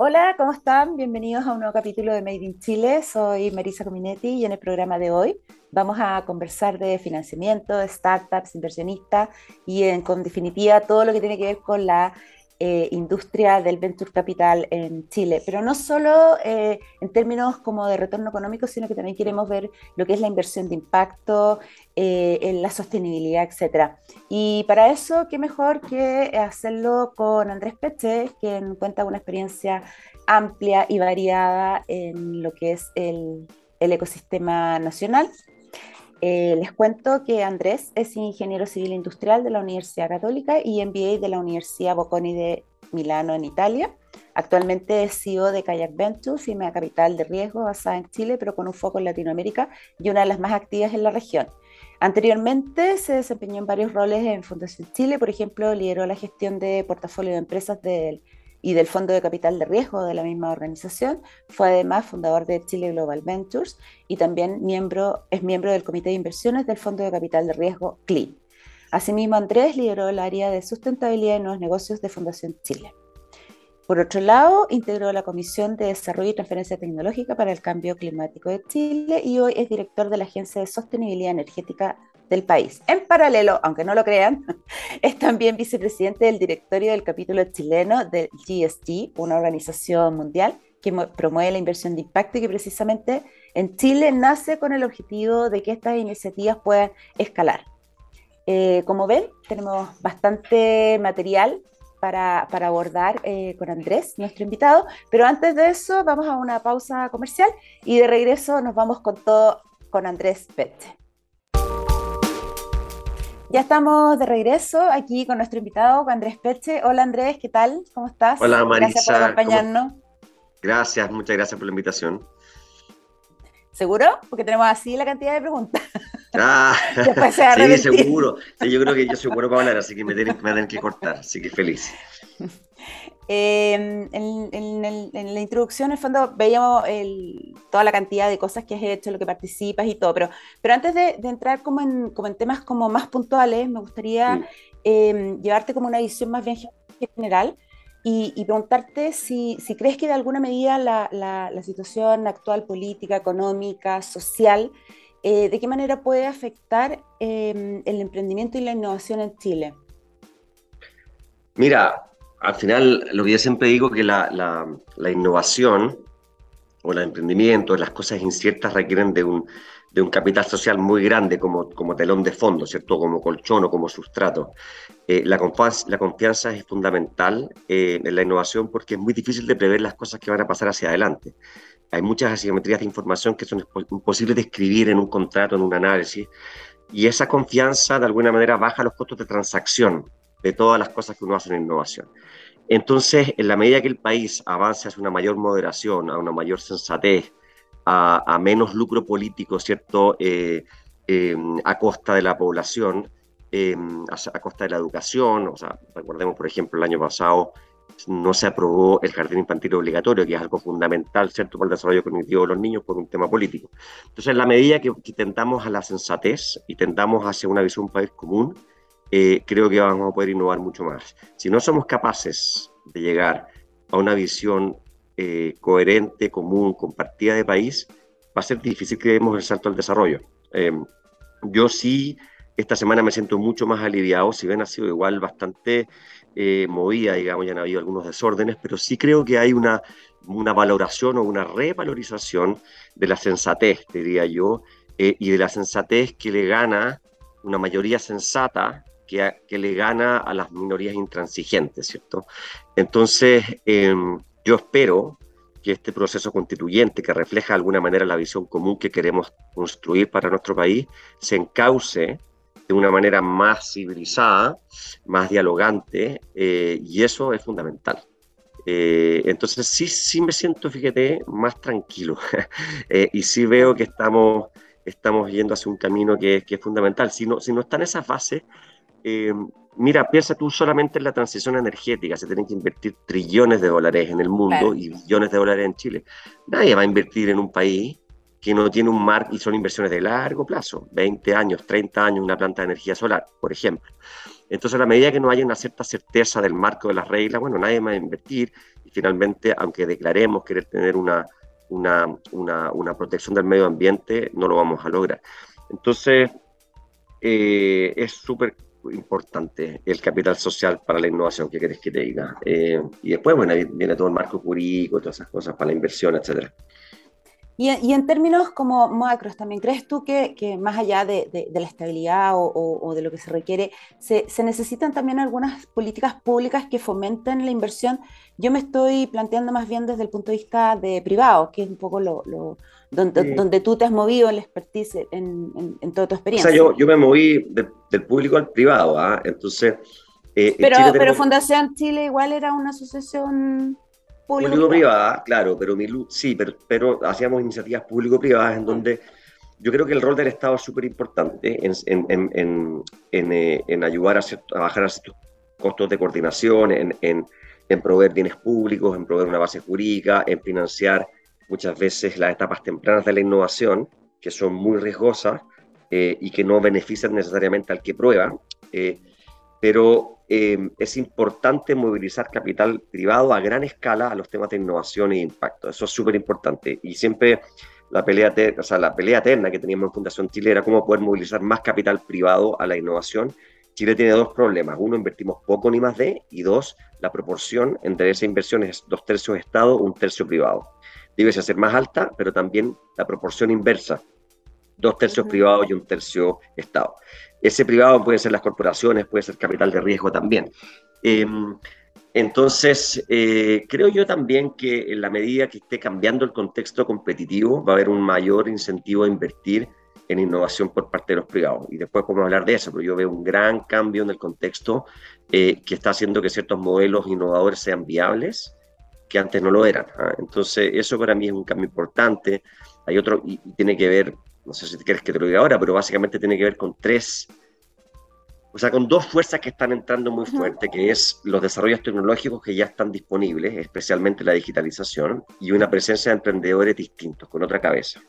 Hola, ¿cómo están? Bienvenidos a un nuevo capítulo de Made in Chile. Soy Marisa Cominetti y en el programa de hoy vamos a conversar de financiamiento, startups, inversionistas y en, con definitiva todo lo que tiene que ver con la eh, industria del venture capital en Chile, pero no solo eh, en términos como de retorno económico, sino que también queremos ver lo que es la inversión de impacto, eh, en la sostenibilidad, etcétera. Y para eso, qué mejor que hacerlo con Andrés Peche, quien cuenta una experiencia amplia y variada en lo que es el, el ecosistema nacional eh, les cuento que Andrés es ingeniero civil industrial de la Universidad Católica y MBA de la Universidad Bocconi de Milano en Italia. Actualmente es CEO de Kayak Ventures, firma capital de riesgo basada en Chile, pero con un foco en Latinoamérica y una de las más activas en la región. Anteriormente se desempeñó en varios roles en Fundación Chile, por ejemplo, lideró la gestión de portafolio de empresas del y del Fondo de Capital de Riesgo de la misma organización. Fue además fundador de Chile Global Ventures y también miembro, es miembro del Comité de Inversiones del Fondo de Capital de Riesgo CLIN. Asimismo, Andrés lideró el área de sustentabilidad en los negocios de Fundación Chile. Por otro lado, integró la Comisión de Desarrollo y Transferencia Tecnológica para el Cambio Climático de Chile y hoy es director de la Agencia de Sostenibilidad Energética del país. En paralelo, aunque no lo crean, es también vicepresidente del directorio del capítulo chileno del GSG, una organización mundial que promueve la inversión de impacto y que precisamente en Chile nace con el objetivo de que estas iniciativas puedan escalar. Eh, como ven, tenemos bastante material para, abordar eh, con Andrés, nuestro invitado, pero antes de eso vamos a una pausa comercial y de regreso nos vamos con todo con Andrés Pette. Ya estamos de regreso aquí con nuestro invitado, Andrés Peche. Hola Andrés, ¿qué tal? ¿Cómo estás? Hola Marisa. Gracias por acompañarnos. Gracias, muchas gracias por la invitación. ¿Seguro? Porque tenemos así la cantidad de preguntas. Ah, sí, seguro. yo creo que yo soy bueno para hablar, así que me tienen, me tienen que cortar, así que feliz. Em, en, la introducción, en el fondo, veíamos toda la cantidad de cosas que has hecho, lo que participas y todo, pero, pero antes de, entrar como en, como en, temas como más puntuales, me gustaría em, llevarte como una visión más bien general y, preguntarte si, si, crees que de alguna medida la, la, situación actual política, económica, social, eh, de qué manera puede afectar em, el emprendimiento y la innovación en Chile. Mira, al final, lo que yo siempre digo que la, innovación o el emprendimiento, las cosas inciertas requieren de un, capital social muy grande como, telón de fondo, ¿cierto? Como colchón o como sustrato. Eh, la, confianza, la confianza es fundamental eh, en la innovación porque es muy difícil de prever las cosas que van a pasar hacia adelante. Hay muchas asimetrías de información que son imposibles de escribir en un contrato, en un análisis, y esa confianza de alguna manera baja los costos de transacción de todas las cosas que uno hace en innovación. Entonces, en la medida que el país avance hacia una mayor moderación, a una mayor sensatez, a, menos lucro político, ¿cierto?, eh, em, a costa de la población, em, a, costa de la educación, o sea, recordemos, por ejemplo, el año pasado no se aprobó el jardín infantil obligatorio, que es algo fundamental, ¿cierto?, para el desarrollo cognitivo de los niños por un tema político. Entonces, en la medida que, que tentamos a la sensatez y tentamos hacia una visión país común, eh, creo que vamos a poder innovar mucho más. Si no somos capaces de llegar a una visión eh, coherente, común, compartida de país, va a ser difícil que demos el salto al desarrollo. Em, yo sí, esta semana me siento mucho más aliviado, si bien ha sido igual bastante eh, movida, digamos, ya han habido algunos desórdenes, pero sí creo que hay una, una valoración o una revalorización de la sensatez, diría yo, y de la sensatez que le gana una mayoría sensata que, le gana a las minorías intransigentes, ¿cierto? Entonces, em, yo espero que este proceso constituyente, que refleja de alguna manera la visión común que queremos construir para nuestro país, se encauce de una manera más civilizada, más dialogante, eh, y eso es fundamental. Eh, entonces sí, sí me siento, fíjate, más tranquilo eh, y sí veo que estamos, estamos yendo hacia un camino que, que es fundamental. Si no, si no está en esa fase, eh, mira, piensa tú solamente en la transición energética, se tienen que invertir trillones de dólares en el mundo y billones de dólares en Chile. Nadie va a invertir en un país que no tiene un mar y son inversiones de largo plazo, 20 años, 30 años, una planta de energía solar, por ejemplo. Entonces, a la medida que no haya una cierta certeza del marco de las reglas, bueno, nadie va a invertir y finalmente, aunque declaremos querer tener una, una, una, protección del medio ambiente, no lo vamos a lograr. Entonces, eh, es súper importante el capital social para la innovación, ¿qué querés que te diga? Eh, y después, bueno, viene todo el marco jurídico, todas esas cosas para la inversión, etcétera. Y, en términos como macros, ¿también crees tú que, que más allá de, de, la estabilidad o, o, de lo que se requiere, se, se, necesitan también algunas políticas públicas que fomenten la inversión? Yo me estoy planteando más bien desde el punto de vista de privado, que es un poco lo, lo donde, donde, tú te has movido en la expertise en, en, en toda tu experiencia. O sea, yo, yo me moví del público al privado, ¿ah? Entonces... Eh, pero, pero Fundación Chile igual era una asociación Público-privada, claro, pero sí, pero, pero hacíamos iniciativas público-privadas en donde yo creo que el rol del Estado es súper importante en, en, en, eh, en, ayudar a, bajar a ciertos costos de coordinación, en, proveer bienes públicos, en proveer una base jurídica, en financiar muchas veces las etapas tempranas de la innovación, que son muy riesgosas eh, y que no benefician necesariamente al que prueba. Eh, pero eh, es importante movilizar capital privado a gran escala a los temas de innovación e impacto. Eso es súper importante. Y siempre la pelea, o sea, la pelea eterna que teníamos en Fundación Chile era cómo poder movilizar más capital privado a la innovación. Chile tiene dos problemas. Uno, invertimos poco ni más de, y dos, la proporción entre esa inversión es dos tercios Estado, un tercio privado. Debe ser más alta, pero también la proporción inversa, dos tercios privados y un tercio Estado. Ese privado puede ser las corporaciones, puede ser capital de riesgo también. Em, entonces, eh, creo yo también que en la medida que esté cambiando el contexto competitivo, va a haber un mayor incentivo a invertir en innovación por parte de los privados. Y después podemos hablar de eso, pero yo veo un gran cambio en el contexto eh, que está haciendo que ciertos modelos innovadores sean viables que antes no lo eran. ¿ah? Entonces, eso para mí es un cambio importante. Hay otro, y tiene que ver no sé si quieres que te lo diga ahora, pero básicamente tiene que ver con tres, o sea, con dos fuerzas que están entrando muy fuerte, que es los desarrollos tecnológicos que ya están disponibles, especialmente la digitalización, y una presencia de emprendedores distintos, con otra cabeza.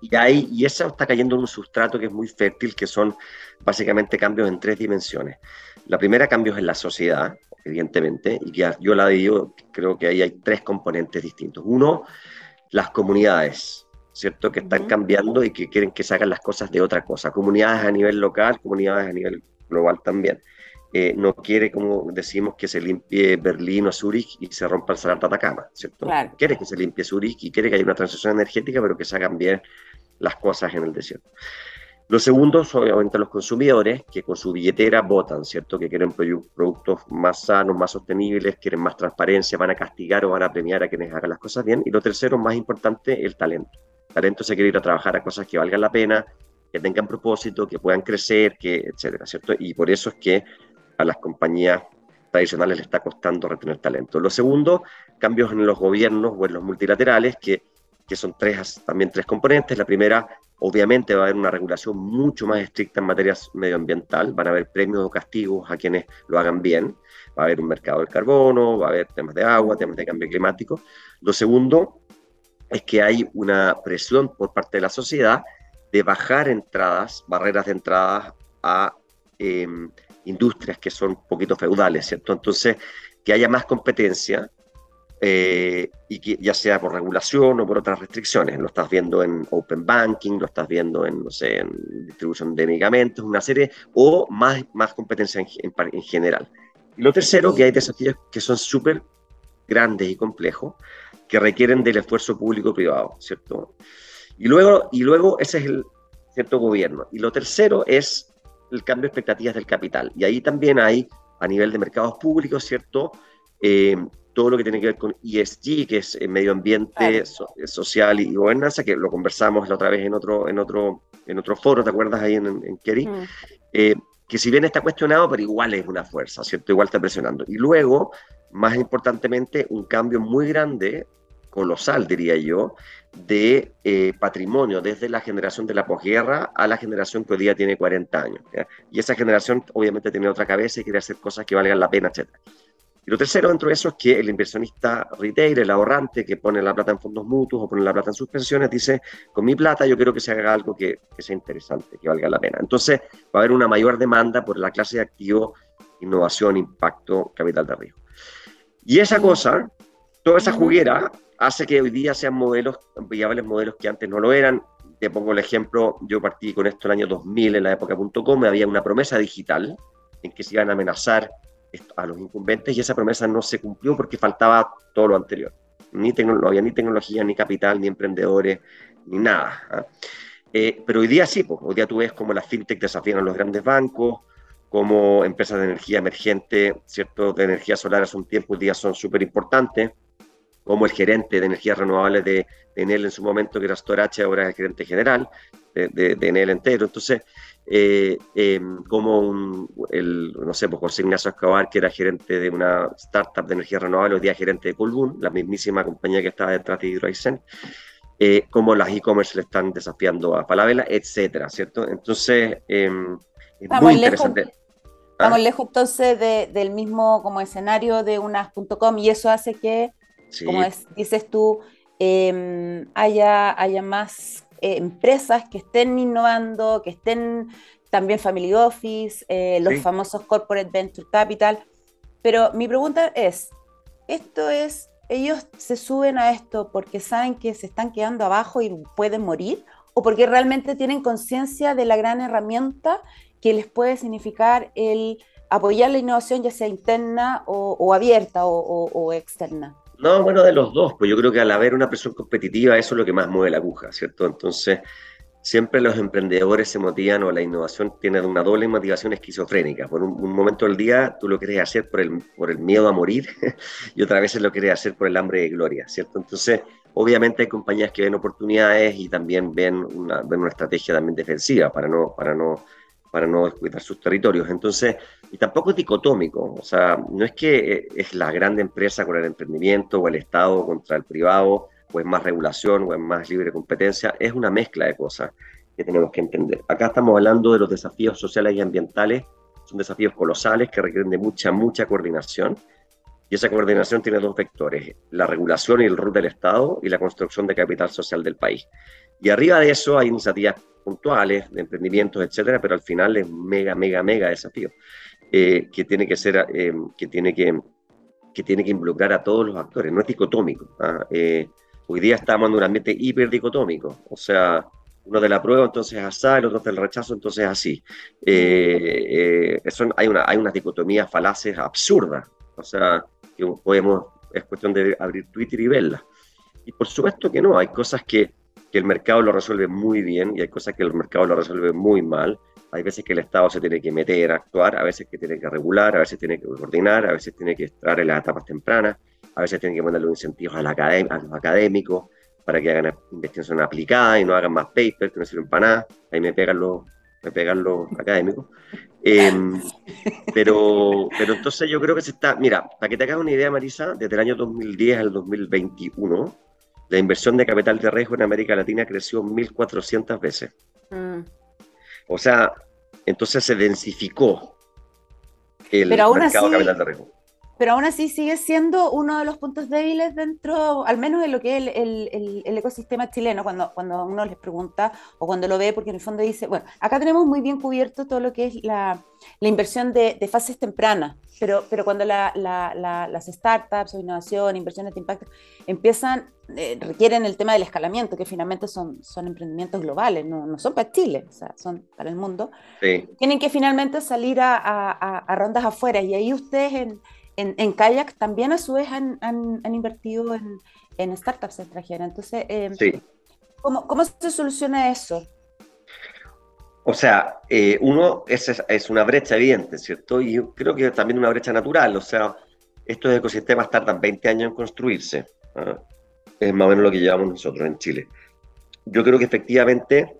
Y, ahí, y eso está cayendo en un sustrato que es muy fértil, que son básicamente cambios en tres dimensiones. La primera, cambios en la sociedad, evidentemente, y que yo la digo, creo que ahí hay tres componentes distintos. Uno, las comunidades. ¿Cierto? Que están cambiando y que quieren que se hagan las cosas de otra cosa. Comunidades a nivel local, comunidades a nivel global también. Eh, no quiere, como decimos, que se limpie Berlín o Zurich y se rompa el salar de Atacama, ¿cierto? Quiere que se limpie Zurich y quiere que haya una transición energética, pero que se hagan bien las cosas en el desierto. Lo segundo son obviamente los consumidores que con su billetera votan, ¿cierto? Que quieren productos más sanos, más sostenibles, quieren más transparencia, van a castigar o van a premiar a quienes hagan las cosas bien. Y lo tercero, más importante, el talento talento se quiere ir a trabajar a cosas que valgan la pena, que tengan propósito, que puedan crecer, que, etcétera, ¿cierto? Y por eso es que a las compañías tradicionales les está costando retener talento. Lo segundo, cambios en los gobiernos o en los multilaterales, que, que son tres, también tres componentes. La primera, obviamente, va a haber una regulación mucho más estricta en materia medioambiental, van a haber premios o castigos a quienes lo hagan bien, va a haber un mercado del carbono, va a haber temas de agua, temas de cambio climático. Lo segundo, es que hay una presión por parte de la sociedad de bajar entradas, barreras de entrada a em, industrias que son un poquito feudales, ¿cierto? Entonces, que haya más competencia eh, y que ya sea por regulación o por otras restricciones. Lo estás viendo en Open Banking, lo estás viendo en, no sé, en distribución de medicamentos, una serie, o más, más competencia en, en general. Y lo tercero, que hay desafíos que son súper grandes y complejos, que requieren del esfuerzo público-privado, ¿cierto? Y luego, y luego ese es el cierto gobierno. Y lo tercero es el cambio de expectativas del capital. Y ahí también hay, a nivel de mercados públicos, ¿cierto? Eh, todo lo que tiene que ver con ESG, que es medio ambiente, social y gobernanza, que lo conversamos la otra vez en otro, en otro, en otro foro, ¿te acuerdas ahí en, en Kerry? Mm. Eh, que si bien está cuestionado, pero igual es una fuerza, ¿cierto? Igual está presionando. Y luego, más importantemente, un cambio muy grande colosal, diría yo, de eh, patrimonio desde la generación de la posguerra a la generación que hoy día tiene 40 años. Y esa generación obviamente tiene otra cabeza y quiere hacer cosas que valgan la pena, etc. Y lo tercero dentro de eso es que el inversionista retail, el ahorrante que pone la plata en fondos mutuos o pone la plata en suspensiones, dice, con mi plata yo quiero que se haga algo que, que sea interesante, que valga la pena. Entonces va a haber una mayor demanda por la clase de activo, innovación, impacto, capital de riesgo. Y esa cosa Toda esa juguera hace que hoy día sean modelos, viables modelos que antes no lo eran. Te pongo el ejemplo, yo partí con esto en el año 2000, en la época.com, había una promesa digital en que se iban a amenazar a los incumbentes y esa promesa no se cumplió porque faltaba todo lo anterior. Ni no había ni tecnología, ni capital, ni emprendedores, ni nada. ¿ah? Eh, pero hoy día sí, pues, hoy día tú ves como las fintech desafían a los grandes bancos, como empresas de energía emergente, ¿cierto? De energía solar hace un tiempo, hoy día son súper importantes, como el gerente de energías renovables de, de, Enel en su momento, que era Storache, ahora es el gerente general de, de, de Enel entero. Entonces, eh, em, como un, el, no sé, pues José Ignacio Escobar, que era gerente de una startup de energía renovable, hoy día gerente de Colbún, la mismísima compañía que estaba detrás de Hydroisen, eh, como las e-commerce le están desafiando a Falabella, etcétera, ¿cierto? Entonces, em, es muy interesante. Lejos, estamos ¿Ah? lejos entonces del mismo como escenario de unas.com y eso hace que, como dices tú, em, haya, haya más eh, empresas que estén innovando, que estén también Family Office, eh, los famosos Corporate Venture Capital. Pero mi pregunta es, ¿esto es, ellos se suben a esto porque saben que se están quedando abajo y pueden morir? ¿O porque realmente tienen conciencia de la gran herramienta que les puede significar el apoyar la innovación, ya sea interna o, abierta o externa? No, bueno, de los dos, pues yo creo que al haber una presión competitiva, eso es lo que más mueve la aguja, ¿cierto? Entonces, siempre los emprendedores se motivan o la innovación tiene una doble motivación esquizofrénica. Por un, momento del día tú lo quieres hacer por el, por el miedo a morir y otra vez lo quieres hacer por el hambre de gloria, ¿cierto? Entonces, obviamente hay compañías que ven oportunidades y también ven una, ven una estrategia también defensiva para no, para no para no descuidar sus territorios. Entonces, y tampoco es dicotómico, o sea, no es que eh, es la grande empresa con el emprendimiento o el Estado contra el privado, o es más regulación o es más libre competencia, es una mezcla de cosas que tenemos que entender. Acá estamos hablando de los desafíos sociales y ambientales, son desafíos colosales que requieren de mucha, mucha coordinación. Y esa coordinación tiene dos vectores, la regulación y el rol del Estado y la construcción de capital social del país. Y arriba de eso hay iniciativas puntuales, de emprendimientos, etcétera, pero al final es mega, mega, mega desafío eh, que tiene que ser, eh, que tiene que, que tiene que involucrar a todos los actores, no es dicotómico. ¿ah? Eh, hoy día estamos en un ambiente hiper dicotómico, o sea, uno de la prueba, entonces así, el otro del rechazo, entonces así. Eso, hay, una, hay unas dicotomías falaces absurdas, o sea, que podemos, es cuestión de abrir Twitter y verlas. Y por supuesto que no, hay cosas que que el mercado lo resuelve muy bien y hay cosas que el mercado lo resuelve muy mal. Hay veces que el Estado se tiene que meter a actuar, a veces que tiene que regular, a veces tiene que coordinar, a veces tiene que estar en las etapas tempranas, a veces tiene que poner los incentivos a, la a los académicos para que hagan investigación aplicada y no hagan más papers que no sirven para nada. Ahí me pegan los, me pegan los académicos. Em, pero, pero entonces yo creo que se está, mira, para que te hagas una idea, Marisa, desde el año 2010 al 2021, la inversión de capital de riesgo en América Latina creció 1.400 veces. Mm. O sea, entonces se densificó el mercado de capital de riesgo pero aún así sigue siendo uno de los puntos débiles dentro, al menos en lo que es el, ecosistema chileno, cuando, cuando uno les pregunta o cuando lo ve, porque en el fondo dice, bueno, acá tenemos muy bien cubierto todo lo que es la, inversión de, fases tempranas, pero, pero cuando las startups o innovación, inversiones de impacto empiezan, eh, requieren el tema del escalamiento, que finalmente son, son emprendimientos globales, no, no son para Chile, o sea, son para el mundo, tienen que finalmente salir a, a rondas afuera. Y ahí ustedes en en, Kayak también a su vez han, invertido en, startups extranjeras. Entonces, eh, ¿cómo, se soluciona eso? O sea, eh, uno, es, es una brecha evidente, ¿cierto? Y yo creo que también una brecha natural. O sea, estos ecosistemas tardan 20 años en construirse. ¿ah? Es más o menos lo que llevamos nosotros en Chile. Yo creo que efectivamente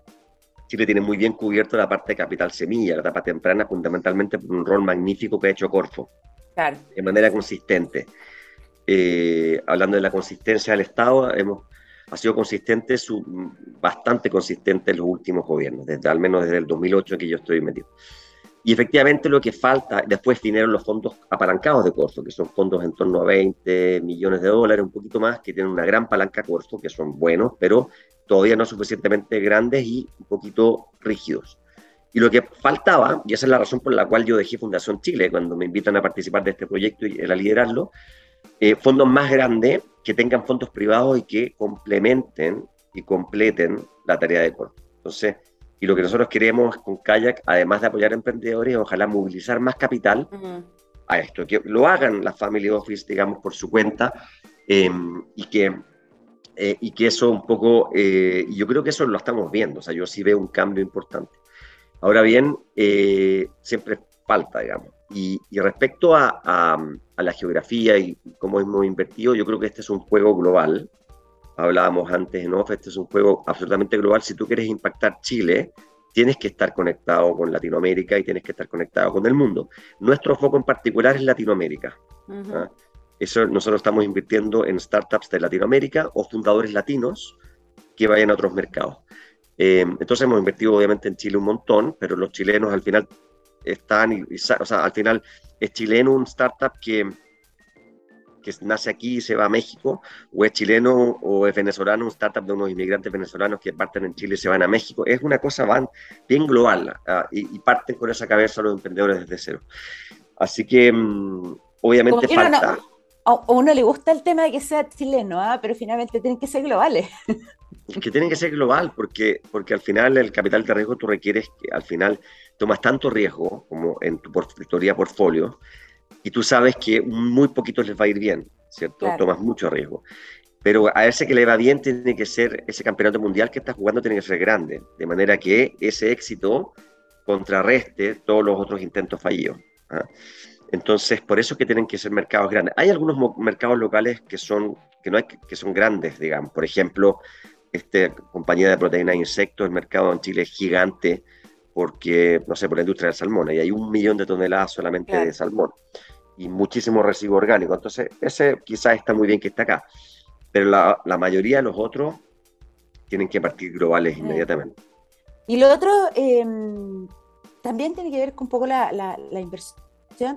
Chile tiene muy bien cubierto la parte de capital semilla, la etapa temprana, fundamentalmente por un rol magnífico que ha hecho Corfo de manera consistente. Eh, hablando de la consistencia del Estado, hemos, ha sido consistente, bastante consistente en los últimos gobiernos, desde, al menos desde el 2008 que yo estoy metido. Y efectivamente lo que falta, después vinieron los fondos apalancados de Corfo, que son fondos en torno a 20 millones de dólares, un poquito más, que tienen una gran palanca Corfo, que son buenos, pero todavía no suficientemente grandes y un poquito rígidos. Y lo que faltaba, y esa es la razón por la cual yo dejé Fundación Chile, cuando me invitan a participar de este proyecto y a liderarlo, eh, fondos más grandes que tengan fondos privados y que complementen y completen la tarea de core. Entonces, y lo que nosotros queremos con Kayak, además de apoyar a emprendedores, ojalá movilizar más capital a esto, que lo hagan las family office, digamos, por su cuenta, em, y, que, eh, y que eso un poco, eh, yo creo que eso lo estamos viendo, o sea, yo sí veo un cambio importante. Ahora bien, eh, siempre falta, digamos. Y, respecto a, a, la geografía y cómo hemos invertido, yo creo que este es un juego global, hablábamos antes en off, este es un juego absolutamente global. Si tú quieres impactar Chile, tienes que estar conectado con Latinoamérica y tienes que estar conectado con el mundo. Nuestro foco en particular es Latinoamérica. ¿ah? Eso nosotros estamos invirtiendo en startups de Latinoamérica o fundadores latinos que vayan a otros mercados. Eh, entonces hemos invertido obviamente en Chile un montón, pero los chilenos al final están, o sea, al final es chileno un startup que, que nace aquí y se va a México, o es chileno o es venezolano, un startup de unos inmigrantes venezolanos que parten en Chile y se van a México. Es una cosa van, bien global ah, y, parten con esa cabeza los emprendedores desde cero. Así que mm, obviamente falta... a uno le gusta el tema de que sea chileno, ¿ah? pero finalmente tienen que ser globales. que tienen que ser global, porque, porque al final el capital de riesgo tú requieres que al final tomas tanto riesgo como en tu teoría portfolio, y tú sabes que muy poquitos les va a ir bien, ¿cierto? Tomas mucho riesgo. Pero a ese que le va bien tiene que ser, ese campeonato mundial que estás jugando tiene que ser grande, de manera que ese éxito contrarreste todos los otros intentos fallidos. ¿ah? Entonces, por eso que tienen que ser mercados grandes. Hay algunos mercados locales que son, que no hay, que son grandes, digamos. Por ejemplo, esta compañía de proteínas de insectos, el mercado en Chile es gigante porque, no sé, por la industria del salmón, y hay un millón de toneladas solamente de salmón y muchísimo residuo orgánico. Entonces, ese quizás está muy bien que está acá, pero la, la mayoría de los otros tienen que partir globales inmediatamente. Y lo otro em, también tiene que ver con un poco la, la, la inversión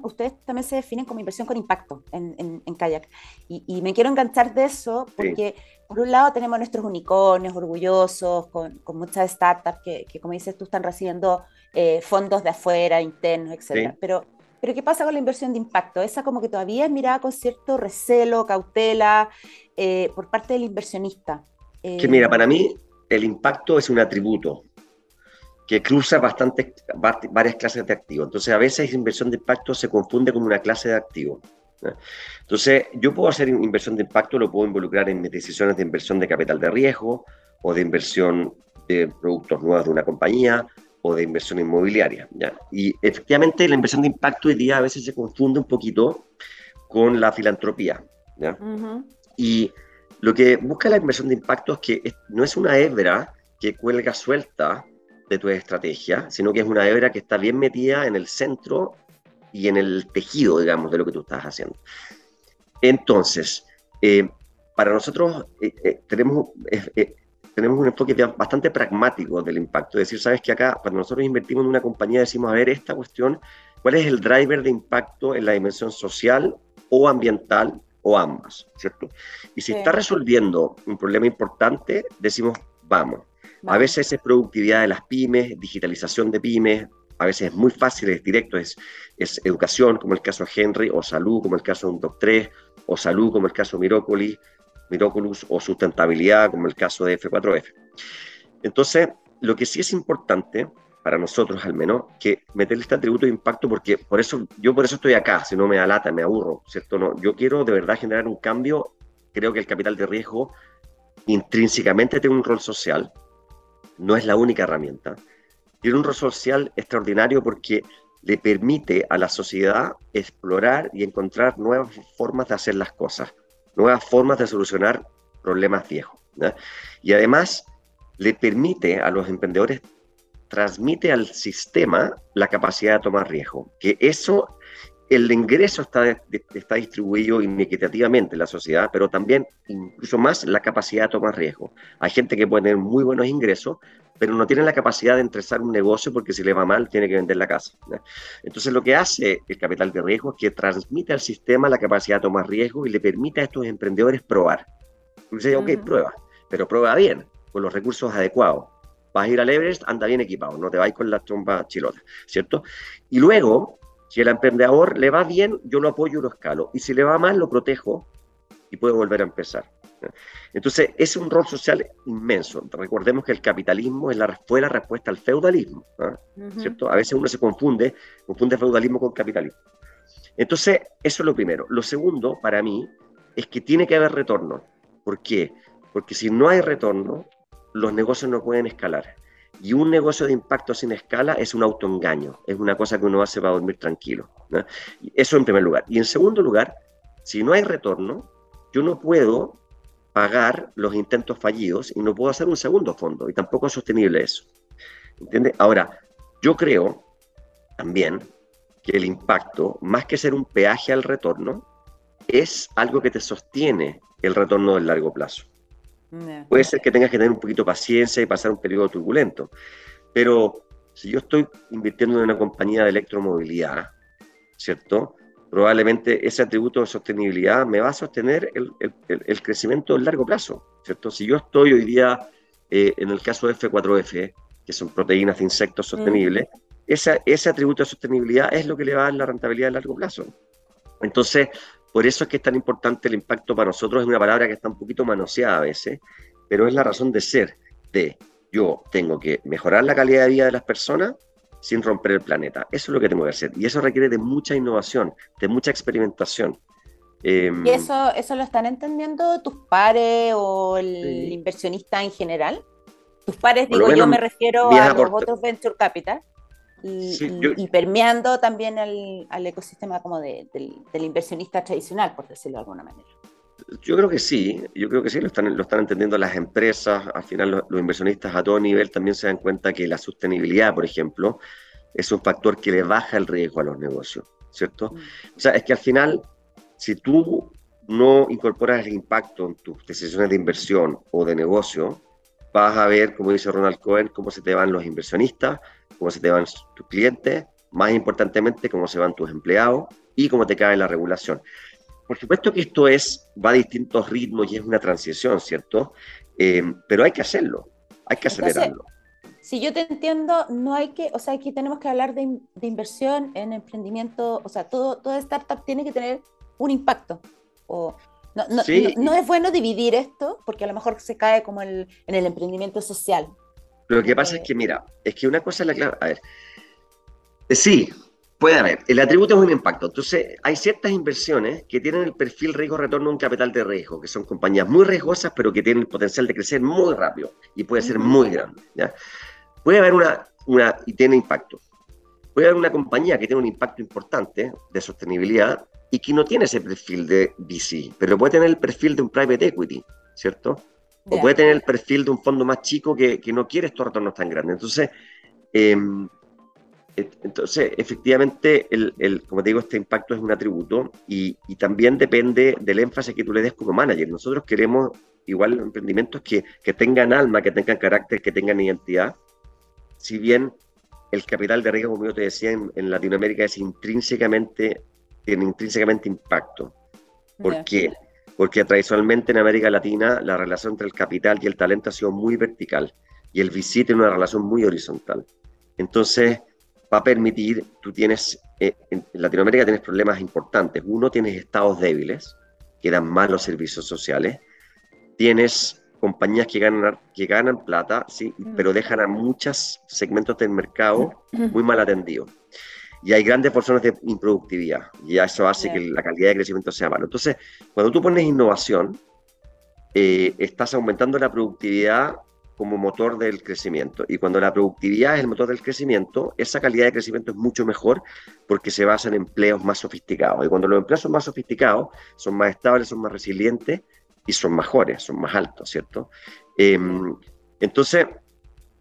ustedes también se definen como inversión con impacto en, en, kayak. Y, me quiero enganchar de eso porque, por un lado, tenemos nuestros unicornios orgullosos, con, con muchas startups que, que, como dices tú, están recibiendo eh, fondos de afuera, internos, etc. Pero, pero, ¿qué pasa con la inversión de impacto? Esa como que todavía es mirada con cierto recelo, cautela, eh, por parte del inversionista. que mira, para mí el impacto es un atributo que cruza bastante, varias clases de activos. Entonces, a veces inversión de impacto se confunde con una clase de activo. Entonces, yo puedo hacer inversión de impacto, lo puedo involucrar en mis decisiones de inversión de capital de riesgo o de inversión de productos nuevos de una compañía o de inversión inmobiliaria. ¿ya? Y efectivamente, la inversión de impacto hoy día a veces se confunde un poquito con la filantropía. ¿ya? Y lo que busca la inversión de impacto es que no es una hebra que cuelga suelta de tu estrategia, sino que es una hebra que está bien metida en el centro y en el tejido, digamos, de lo que tú estás haciendo. Entonces, eh, para nosotros eh, eh, tenemos, tenemos un enfoque bastante pragmático del impacto. Es decir, sabes que acá, cuando nosotros invertimos en una compañía, decimos, a ver, esta cuestión, ¿cuál es el driver de impacto en la dimensión social o ambiental o ambas? ¿Cierto? Y si está resolviendo un problema importante, decimos, vamos. A veces es productividad de las pymes, digitalización de pymes, a veces es muy fácil, es directo, es, es educación, como el caso de Henry, o salud, como el caso de un Doc3, o salud, como el caso de Mirocoli, Miraculous, o sustentabilidad, como el caso de F4F. Entonces, lo que sí es importante, para nosotros al menos, que meterle este atributo de impacto, porque por eso, yo por eso estoy acá, si no me alata, me aburro, ¿cierto? No, yo quiero de verdad generar un cambio, creo que el capital de riesgo intrínsecamente tiene un rol social, no es la única herramienta. Tiene un rol social extraordinario porque le permite a la sociedad explorar y encontrar nuevas formas de hacer las cosas, nuevas formas de solucionar problemas viejos. Y además le permite a los emprendedores, transmite al sistema la capacidad de tomar riesgo, que eso el ingreso está, está distribuido inequitativamente en la sociedad, pero también incluso más la capacidad de tomar riesgo. Hay gente que puede tener muy buenos ingresos, pero no tiene la capacidad de empezar un negocio porque si le va mal tiene que vender la casa. Entonces lo que hace el capital de riesgo es que transmite al sistema la capacidad de tomar riesgo y le permite a estos emprendedores probar. Dice, ok, prueba, pero prueba bien, con los recursos adecuados. Vas a ir al Everest, anda bien equipado, no te vayas con la tromba chilota, ¿cierto? Y luego si el emprendedor le va bien, yo lo apoyo y lo escalo. Y si le va mal, lo protejo y puede volver a empezar. Entonces, es un rol social inmenso. Recordemos que el capitalismo es la, fue la respuesta al feudalismo, ¿ah? ¿cierto? A veces uno se confunde, confunde feudalismo con capitalismo. Entonces, eso es lo primero. Lo segundo, para mí, es que tiene que haber retorno. ¿Por qué? Porque si no hay retorno, los negocios no pueden escalar. Y un negocio de impacto sin escala es un autoengaño, es una cosa que uno hace para dormir tranquilo. Eso en primer lugar. Y en segundo lugar, si no hay retorno, yo no puedo pagar los intentos fallidos y no puedo hacer un segundo fondo y tampoco es sostenible eso. ¿Entiendes? Ahora, yo creo también que el impacto, más que ser un peaje al retorno, es algo que te sostiene el retorno del largo plazo. Puede ser que tengas que tener un poquito de paciencia y pasar un periodo turbulento, pero si yo estoy invirtiendo en una compañía de electromovilidad, ¿cierto? probablemente ese atributo de sostenibilidad me va a sostener el, el, crecimiento a largo plazo, ¿cierto? Si yo estoy hoy día eh, en el caso de F4F, que son proteínas de insectos sostenibles, mm. ese atributo de sostenibilidad es lo que le va a dar la rentabilidad a largo plazo. Entonces, por eso es que es tan importante el impacto para nosotros, es una palabra que está un poquito manoseada a veces, pero es la razón de ser de yo tengo que mejorar la calidad de vida de las personas sin romper el planeta. Eso es lo que tengo que hacer. Y eso requiere de mucha innovación, de mucha experimentación. Em, ¿Y eso, eso lo están entendiendo tus pares o el inversionista en general? Tus pares, digo, yo me refiero a los otros venture capital. Y, permeando también al, al ecosistema como del, del, inversionista tradicional, por decirlo de alguna manera. Yo creo que sí, yo creo que sí, lo están, lo están entendiendo las empresas, al final los, inversionistas a todo nivel también se dan cuenta que la sostenibilidad, por ejemplo, es un factor que le baja el riesgo a los negocios, ¿cierto? Mm. O sea, es que al final, si tú no incorporas el impacto en tus decisiones de inversión o de negocio, vas a ver, como dice Ronald Cohen, cómo se te van los inversionistas, cómo se te van tus clientes, más importantemente, cómo se van tus empleados y cómo te cae la regulación. Por supuesto que esto es, va a distintos ritmos y es una transición, ¿cierto? Eh, pero hay que hacerlo, hay que acelerarlo. si yo te entiendo, no hay que, o sea, aquí tenemos que hablar de, inversión en emprendimiento, o sea, todo, toda startup tiene que tener un impacto. O, no, no, es bueno dividir esto porque a lo mejor se cae como en el emprendimiento social. Lo que pasa es que, mira, es que una cosa es la clave. A ver, eh, sí, Puede haber. El atributo es un impacto. Entonces, hay ciertas inversiones que tienen el perfil riesgo-retorno un capital de riesgo, que son compañías muy riesgosas, pero que tienen el potencial de crecer muy rápido y puede ser muy grande. ¿ya? Puede haber una, una, y tiene impacto. Puede haber una compañía que tiene un impacto importante de sostenibilidad y que no tiene ese perfil de VC, pero puede tener el perfil de un private equity, ¿cierto? O puede tener el perfil de un fondo más chico que, que no quiere estos retornos tan grandes. Entonces, eh, entonces, efectivamente, el, como te digo, este impacto es un atributo y, también depende del énfasis que tú le des como manager. Nosotros queremos igual emprendimientos que, tengan alma, que tengan carácter, que tengan identidad. Si bien el capital de riesgo, como yo te decía, en, Latinoamérica es intrínsecamente, tiene intrínsecamente impacto. ¿Por qué? Porque tradicionalmente en América Latina la relación entre el capital y el talento ha sido muy vertical y el VC tiene una relación muy horizontal. Entonces, va a permitir, tú tienes, eh, en Latinoamérica tienes problemas importantes. Uno, tienes estados débiles, que dan malos servicios sociales. Tienes compañías que ganan, que ganan plata, sí, mm. pero dejan a muchos segmentos del mercado mm. muy mal atendidos. Y hay grandes porciones de improductividad, y eso hace que la calidad de crecimiento sea malo. Entonces, cuando tú pones innovación, eh, estás aumentando la productividad como motor del crecimiento. Y cuando la productividad es el motor del crecimiento, esa calidad de crecimiento es mucho mejor porque se basa en empleos más sofisticados. Y cuando los empleos son más sofisticados, son más estables, son más resilientes y son mejores, son más altos, ¿cierto? Em, entonces,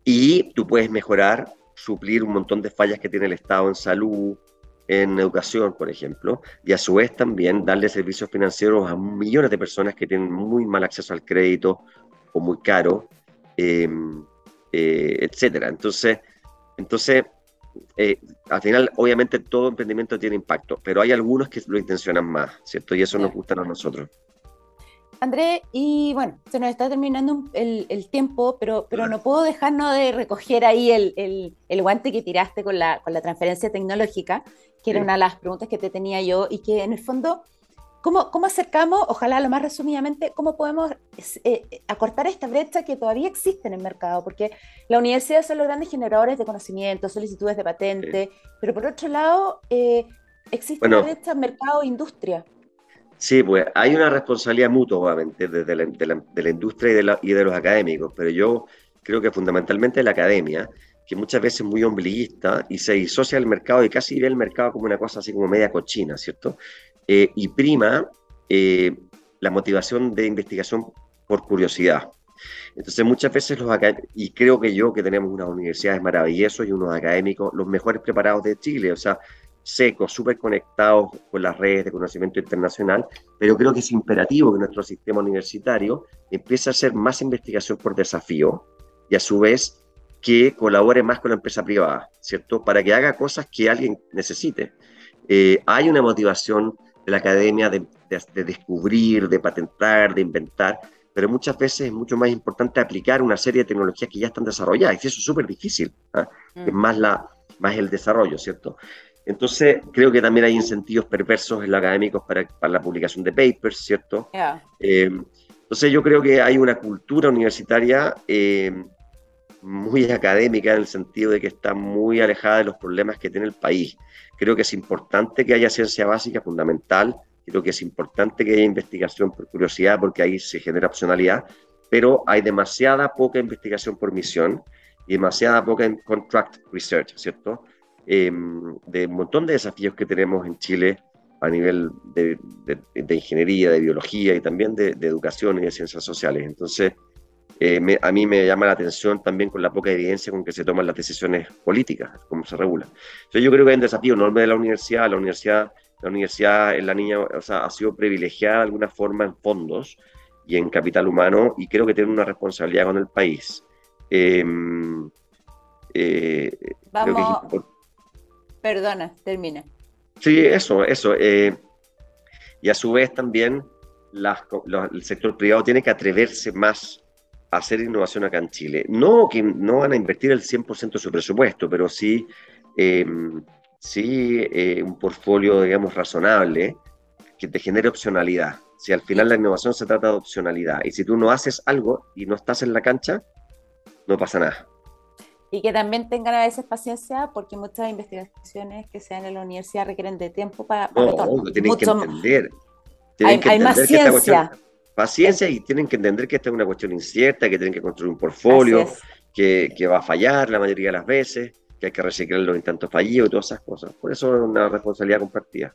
y tú puedes mejorar, suplir un montón de fallas que tiene el Estado en salud, en educación, por ejemplo, y a su vez también darle servicios financieros a millones de personas que tienen muy mal acceso al crédito o muy caro Em, eh, etcétera. Entonces, entonces eh, al final, obviamente, todo emprendimiento tiene impacto, pero hay algunos que lo intencionan más, ¿cierto? Y eso nos gusta a nosotros. André, y bueno, se nos está terminando el, tiempo, pero, pero no puedo dejarnos de recoger ahí el, el, guante que tiraste con la, con la transferencia tecnológica, que era una de las preguntas que te tenía yo, y que en el fondo ¿cómo, ¿cómo, acercamos, ojalá lo más resumidamente, cómo podemos eh, acortar esta brecha que todavía existe en el mercado? Porque las universidades son los grandes generadores de conocimiento, solicitudes de patente, pero por otro lado, eh, existe una brecha mercado-industria. Sí, pues hay una responsabilidad mutua, obviamente, desde la, de, la, industria y de, la, y de los académicos, pero yo creo que fundamentalmente la academia, que muchas veces es muy ombliguista y se disocia del mercado y casi ve el mercado como una cosa así como media cochina, ¿cierto? Eh, y prima eh, la motivación de investigación por curiosidad. Entonces muchas veces los y creo que yo que tenemos unas universidades maravillosas y unos académicos los mejores preparados de Chile, o sea, secos, súper conectados con las redes de conocimiento internacional, pero creo que es imperativo que nuestro sistema universitario empiece a hacer más investigación por desafío y a su vez que colabore más con la empresa privada, ¿cierto? Para que haga cosas que alguien necesite. Eh, hay una motivación de la academia de, descubrir, de patentar, de inventar, pero muchas veces es mucho más importante aplicar una serie de tecnologías que ya están desarrolladas, y eso es súper difícil, ¿ah? es mm. más, la, más el desarrollo, ¿cierto? Entonces, creo que también hay incentivos perversos en los académicos para, para la publicación de papers, ¿cierto? Eh, entonces, yo creo que hay una cultura universitaria eh, muy académica en el sentido de que está muy alejada de los problemas que tiene el país. Creo que es importante que haya ciencia básica fundamental, creo que es importante que haya investigación por curiosidad, porque ahí se genera opcionalidad, pero hay demasiada poca investigación por misión y demasiada poca en contract research, ¿cierto? Em, de un montón de desafíos que tenemos en Chile a nivel de, ingeniería, de biología y también de, educación y de ciencias sociales. Entonces, eh, a mí me llama la atención también con la poca evidencia con que se toman las decisiones políticas, cómo se regula. Entonces, yo creo que hay un desafío enorme de la universidad. La universidad, la universidad en la niña o sea, ha sido privilegiada de alguna forma en fondos y en capital humano y creo que tiene una responsabilidad con el país. Em, eh, Vamos. Perdona, termina. Sí, eso, eso. Eh, y a su vez también el sector privado tiene que atreverse más a hacer innovación acá en Chile. No que no van a invertir el 100% de su presupuesto, pero sí, em, sí eh, un portfolio, digamos, razonable que te genere opcionalidad. Si al final la innovación se trata de opcionalidad y si tú no haces algo y no estás en la cancha, no pasa nada y que también tengan a veces paciencia porque muchas investigaciones que se dan en la universidad requieren de tiempo para, para no, tienen que entender. hay, más ciencia. paciencia y tienen que entender que esta es una cuestión incierta que tienen que construir un portfolio que, que, va a fallar la mayoría de las veces que hay que reciclar los intentos fallidos y todas esas cosas. Por eso es una responsabilidad compartida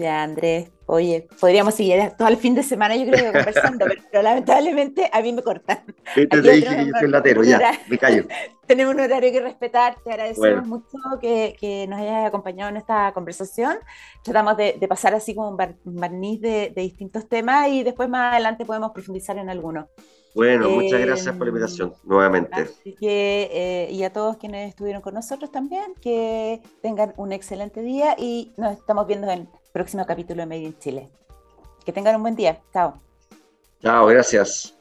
ya, Andrés. Oye, podríamos seguir todo el fin de semana, yo creo, conversando, pero, lamentablemente a mí me cortan. te dije que yo soy latero, ya, me callo. tenemos un horario que respetar, te agradecemos mucho que, que, nos hayas acompañado en esta conversación. Tratamos de, de pasar así como un, barniz de, de, distintos temas y después más adelante podemos profundizar en algunos. Bueno, muchas gracias por la invitación nuevamente. Así que, eh, y a todos quienes estuvieron con nosotros también, que tengan un excelente día y nos estamos viendo en próximo capítulo de Made in Chile. Que tengan un buen día. Chao. Chao, gracias.